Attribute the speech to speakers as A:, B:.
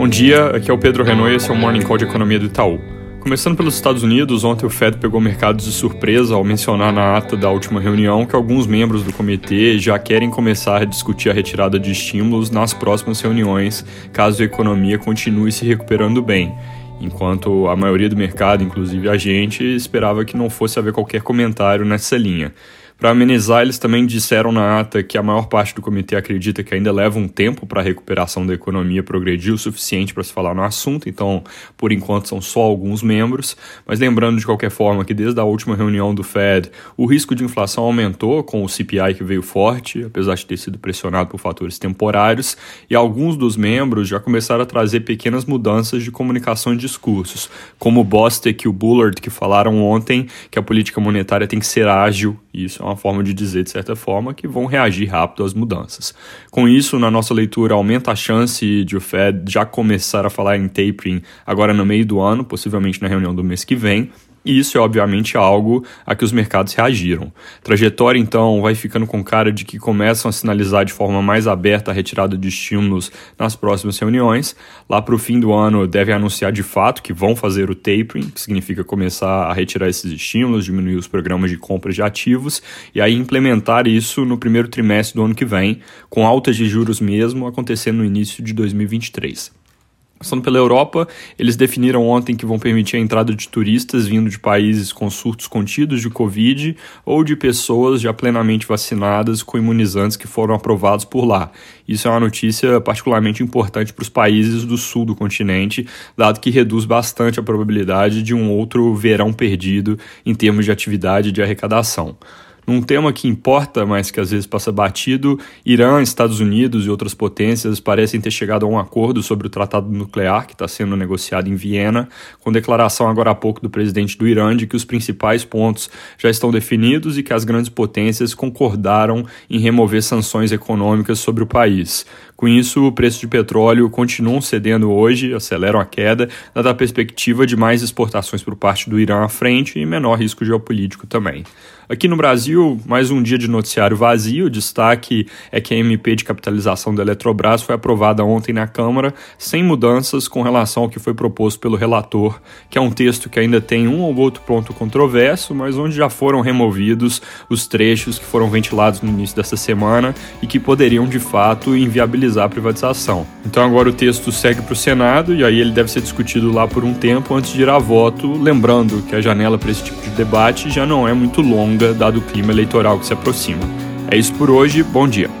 A: Bom dia, aqui é o Pedro Renault e esse é o Morning Call de Economia do Itaú. Começando pelos Estados Unidos, ontem o Fed pegou mercados de surpresa ao mencionar na ata da última reunião que alguns membros do comitê já querem começar a discutir a retirada de estímulos nas próximas reuniões, caso a economia continue se recuperando bem. Enquanto a maioria do mercado, inclusive a gente, esperava que não fosse haver qualquer comentário nessa linha. Para amenizar, eles também disseram na ata que a maior parte do comitê acredita que ainda leva um tempo para a recuperação da economia progredir o suficiente para se falar no assunto, então, por enquanto, são só alguns membros. Mas lembrando de qualquer forma que desde a última reunião do Fed, o risco de inflação aumentou com o CPI que veio forte, apesar de ter sido pressionado por fatores temporários, e alguns dos membros já começaram a trazer pequenas mudanças de comunicação e discursos, como o Bostic e o Bullard, que falaram ontem que a política monetária tem que ser ágil, isso é uma forma de dizer, de certa forma, que vão reagir rápido às mudanças. Com isso, na nossa leitura, aumenta a chance de o Fed já começar a falar em tapering agora no meio do ano, possivelmente na reunião do mês que vem, e isso é obviamente algo a que os mercados reagiram. Trajetória, então, vai ficando com cara de que começam a sinalizar de forma mais aberta a retirada de estímulos nas próximas reuniões. Lá para o fim do ano, devem anunciar de fato que vão fazer o tapering, que significa começar a retirar esses estímulos, diminuir os programas de compra de ativos e aí implementar isso no primeiro trimestre do ano que vem, com altas de juros mesmo acontecendo no início de 2023. Passando pela Europa, eles definiram ontem que vão permitir a entrada de turistas vindo de países com surtos contidos de Covid ou de pessoas já plenamente vacinadas com imunizantes que foram aprovados por lá. Isso é uma notícia particularmente importante para os países do sul do continente, dado que reduz bastante a probabilidade de um outro verão perdido em termos de atividade de arrecadação. Num tema que importa, mas que às vezes passa batido, Irã, Estados Unidos e outras potências parecem ter chegado a um acordo sobre o tratado nuclear que está sendo negociado em Viena, com declaração agora há pouco do presidente do Irã de que os principais pontos já estão definidos e que as grandes potências concordaram em remover sanções econômicas sobre o país. Com isso, o preço de petróleo continua cedendo hoje, aceleram a queda, dada a perspectiva de mais exportações por parte do Irã à frente e menor risco geopolítico também. Aqui no Brasil, mais um dia de noticiário vazio. O destaque é que a MP de capitalização da Eletrobras foi aprovada ontem na Câmara, sem mudanças com relação ao que foi proposto pelo relator, que é um texto que ainda tem um ou outro ponto controverso, mas onde já foram removidos os trechos que foram ventilados no início dessa semana e que poderiam de fato inviabilizar a privatização. Então agora o texto segue para o Senado e aí ele deve ser discutido lá por um tempo antes de ir a voto, lembrando que a janela para esse tipo de debate já não é muito longa, dado o clima eleitoral que se aproxima. É isso por hoje, bom dia.